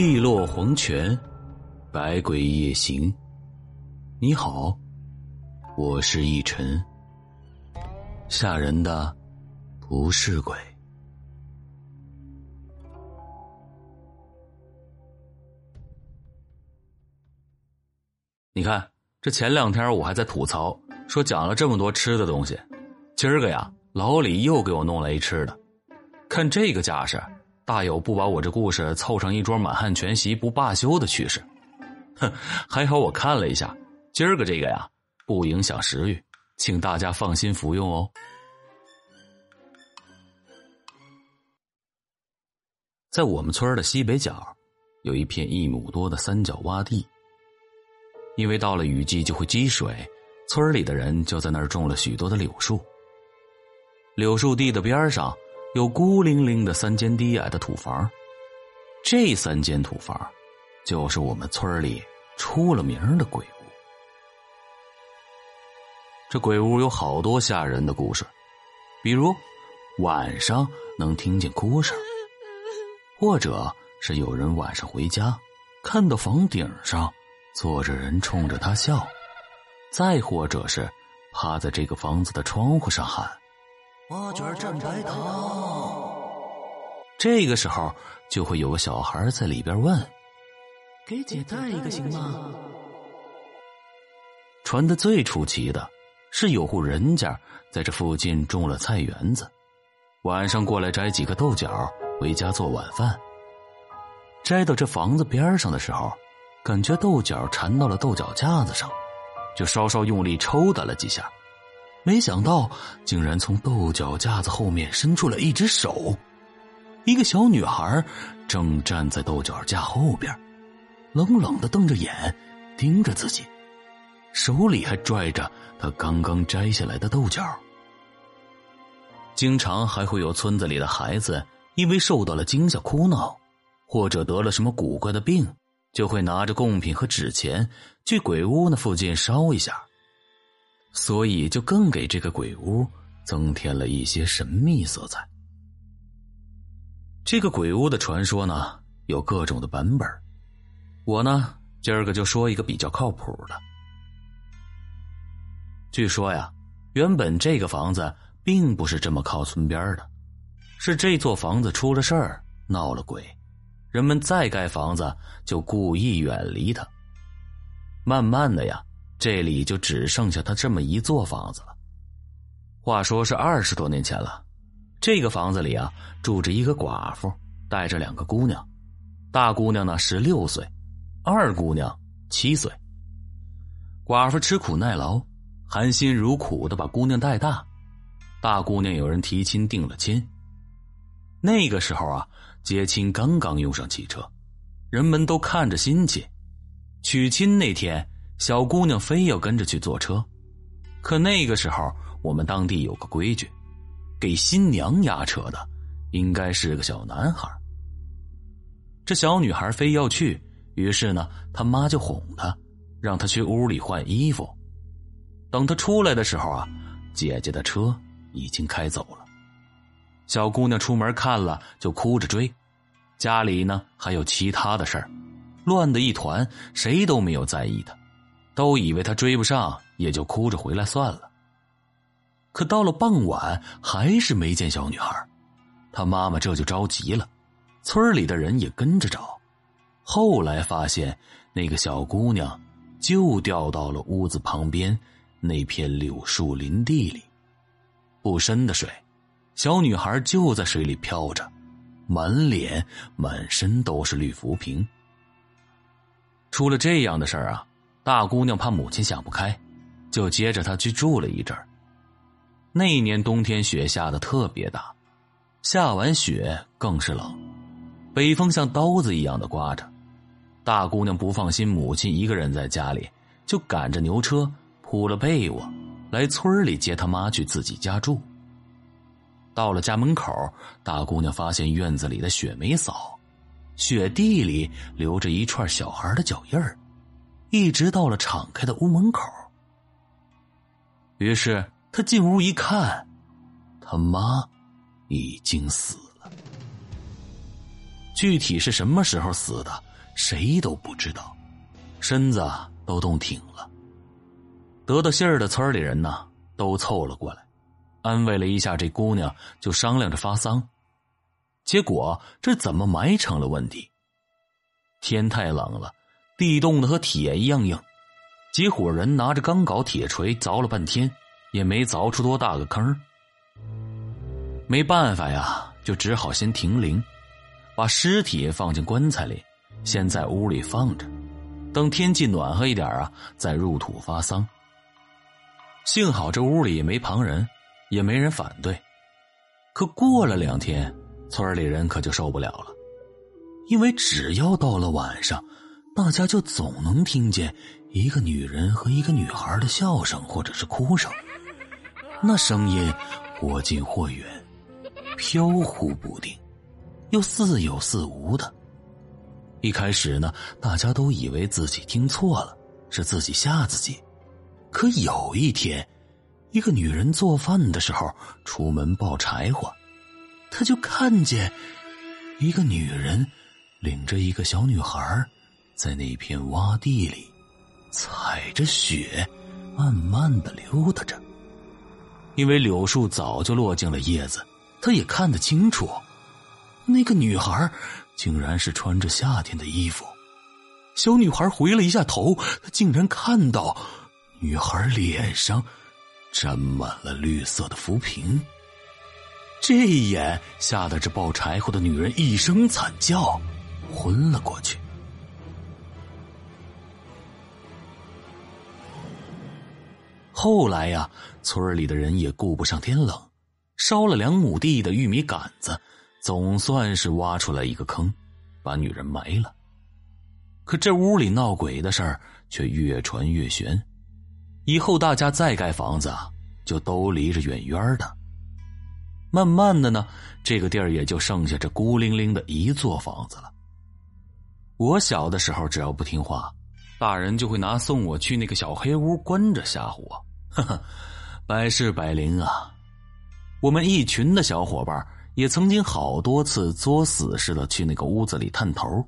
碧落黄泉，百鬼夜行。你好，我是逸尘。吓人的不是鬼。你看，这前两天我还在吐槽，说讲了这么多吃的东西，今儿个呀，老李又给我弄来一吃的。看这个架势。大有不把我这故事凑上一桌满汉全席不罢休的趋势，哼！还好我看了一下，今儿个这个呀不影响食欲，请大家放心服用哦。在我们村的西北角，有一片一亩多的三角洼地，因为到了雨季就会积水，村里的人就在那儿种了许多的柳树。柳树地的边上。有孤零零的三间低矮的土房，这三间土房就是我们村里出了名的鬼屋。这鬼屋有好多吓人的故事，比如晚上能听见哭声，或者是有人晚上回家看到房顶上坐着人冲着他笑，再或者是趴在这个房子的窗户上喊。花卷蘸白糖。这个时候，就会有个小孩在里边问：“给姐带一个行吗？”传的最出奇的是，有户人家在这附近种了菜园子，晚上过来摘几个豆角回家做晚饭。摘到这房子边上的时候，感觉豆角缠到了豆角架子上，就稍稍用力抽打了几下。没想到，竟然从豆角架子后面伸出了一只手，一个小女孩正站在豆角架后边，冷冷的瞪着眼盯着自己，手里还拽着她刚刚摘下来的豆角。经常还会有村子里的孩子因为受到了惊吓哭闹，或者得了什么古怪的病，就会拿着贡品和纸钱去鬼屋那附近烧一下。所以，就更给这个鬼屋增添了一些神秘色彩。这个鬼屋的传说呢，有各种的版本。我呢，今儿个就说一个比较靠谱的。据说呀，原本这个房子并不是这么靠村边的，是这座房子出了事儿，闹了鬼，人们再盖房子就故意远离它。慢慢的呀。这里就只剩下他这么一座房子了。话说是二十多年前了，这个房子里啊住着一个寡妇，带着两个姑娘。大姑娘呢十六岁，二姑娘七岁。寡妇吃苦耐劳，含辛茹苦的把姑娘带大。大姑娘有人提亲定了亲。那个时候啊，接亲刚刚用上汽车，人们都看着新鲜。娶亲那天。小姑娘非要跟着去坐车，可那个时候我们当地有个规矩，给新娘压车的应该是个小男孩。这小女孩非要去，于是呢，他妈就哄她，让她去屋里换衣服。等她出来的时候啊，姐姐的车已经开走了。小姑娘出门看了，就哭着追。家里呢还有其他的事儿，乱的一团，谁都没有在意她。都以为他追不上，也就哭着回来算了。可到了傍晚，还是没见小女孩，他妈妈这就着急了，村里的人也跟着找。后来发现，那个小姑娘就掉到了屋子旁边那片柳树林地里，不深的水，小女孩就在水里漂着，满脸满身都是绿浮萍。出了这样的事儿啊！大姑娘怕母亲想不开，就接着她去住了一阵儿。那年冬天雪下的特别大，下完雪更是冷，北风像刀子一样的刮着。大姑娘不放心母亲一个人在家里，就赶着牛车铺了被窝，来村里接她妈去自己家住。到了家门口，大姑娘发现院子里的雪没扫，雪地里留着一串小孩的脚印儿。一直到了敞开的屋门口，于是他进屋一看，他妈已经死了。具体是什么时候死的，谁都不知道，身子都冻挺了。得到信儿的村里人呢，都凑了过来，安慰了一下这姑娘，就商量着发丧。结果这怎么埋成了问题？天太冷了，地冻得和铁一样硬。几伙人拿着钢镐、铁锤凿了半天，也没凿出多大个坑。没办法呀，就只好先停灵，把尸体放进棺材里，先在屋里放着，等天气暖和一点啊，再入土发丧。幸好这屋里也没旁人，也没人反对。可过了两天，村里人可就受不了了，因为只要到了晚上，大家就总能听见。一个女人和一个女孩的笑声，或者是哭声，那声音或近或远，飘忽不定，又似有似无的。一开始呢，大家都以为自己听错了，是自己吓自己。可有一天，一个女人做饭的时候出门抱柴火，她就看见一个女人领着一个小女孩在那片洼地里。踩着雪，慢慢的溜达着。因为柳树早就落尽了叶子，他也看得清楚，那个女孩竟然是穿着夏天的衣服。小女孩回了一下头，她竟然看到女孩脸上沾满了绿色的浮萍。这一眼吓得这抱柴火的女人一声惨叫，昏了过去。后来呀，村里的人也顾不上天冷，烧了两亩地的玉米杆子，总算是挖出来一个坑，把女人埋了。可这屋里闹鬼的事儿却越传越玄，以后大家再盖房子啊，就都离着远远的。慢慢的呢，这个地儿也就剩下这孤零零的一座房子了。我小的时候，只要不听话，大人就会拿送我去那个小黑屋关着吓唬我。呵呵，百试百灵啊！我们一群的小伙伴也曾经好多次作死似的去那个屋子里探头，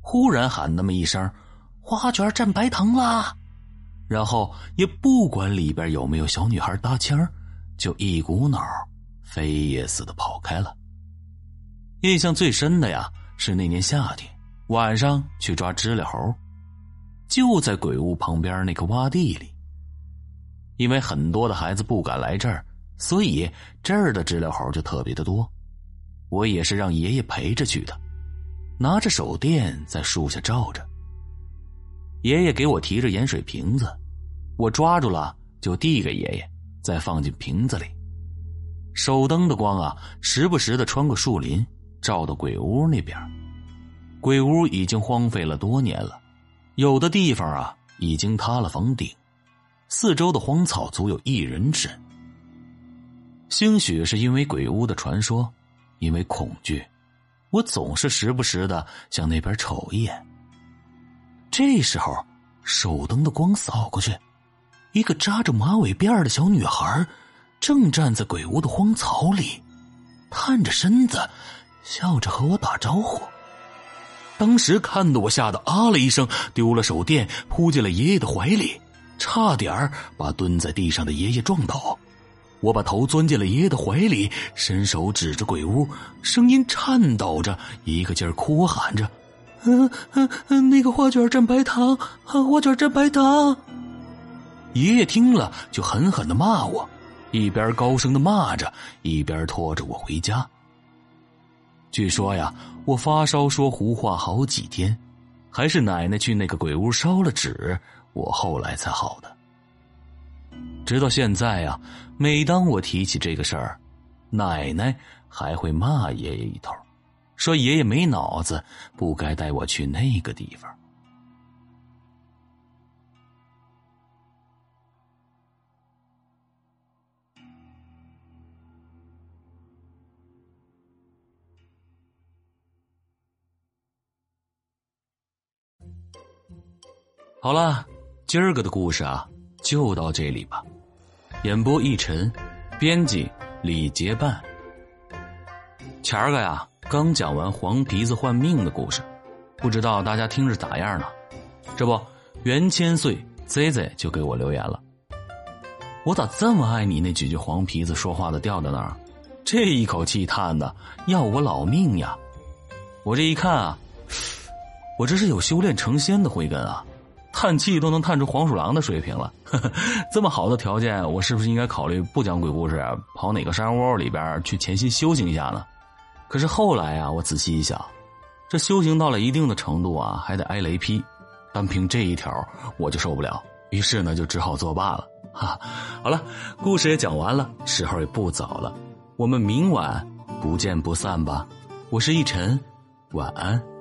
忽然喊那么一声“花卷蘸白糖啦”，然后也不管里边有没有小女孩搭腔，就一股脑飞也似的跑开了。印象最深的呀，是那年夏天晚上去抓知了猴，就在鬼屋旁边那个洼地里。因为很多的孩子不敢来这儿，所以这儿的知了猴就特别的多。我也是让爷爷陪着去的，拿着手电在树下照着。爷爷给我提着盐水瓶子，我抓住了就递给爷爷，再放进瓶子里。手灯的光啊，时不时的穿过树林，照到鬼屋那边。鬼屋已经荒废了多年了，有的地方啊已经塌了房顶。四周的荒草足有一人深。兴许是因为鬼屋的传说，因为恐惧，我总是时不时的向那边瞅一眼。这时候，手灯的光扫过去，一个扎着马尾辫的小女孩，正站在鬼屋的荒草里，探着身子，笑着和我打招呼。当时看得我吓得啊了一声，丢了手电，扑进了爷爷的怀里。差点儿把蹲在地上的爷爷撞倒，我把头钻进了爷爷的怀里，伸手指着鬼屋，声音颤抖着，一个劲儿哭喊着：“嗯嗯嗯，那个花卷蘸白糖，花卷蘸白糖。”爷爷听了就狠狠的骂我，一边高声的骂着，一边拖着我回家。据说呀，我发烧说胡话好几天，还是奶奶去那个鬼屋烧了纸。我后来才好的，直到现在呀，每当我提起这个事儿，奶奶还会骂爷爷一头，说爷爷没脑子，不该带我去那个地方。好了。今儿个的故事啊，就到这里吧。演播：一晨，编辑：李结伴。前儿个呀，刚讲完黄皮子换命的故事，不知道大家听着咋样呢？这不，袁千岁 Z Z 就给我留言了。我咋这么爱你那几句黄皮子说话的调调呢？这一口气叹的要我老命呀！我这一看啊，我这是有修炼成仙的慧根啊，叹气都能叹出黄鼠狼的水平了。这么好的条件，我是不是应该考虑不讲鬼故事，跑哪个山窝里边去潜心修行一下呢？可是后来啊，我仔细一想，这修行到了一定的程度啊，还得挨雷劈，单凭这一条我就受不了，于是呢，就只好作罢了。哈，好了，故事也讲完了，时候也不早了，我们明晚不见不散吧。我是逸晨，晚安。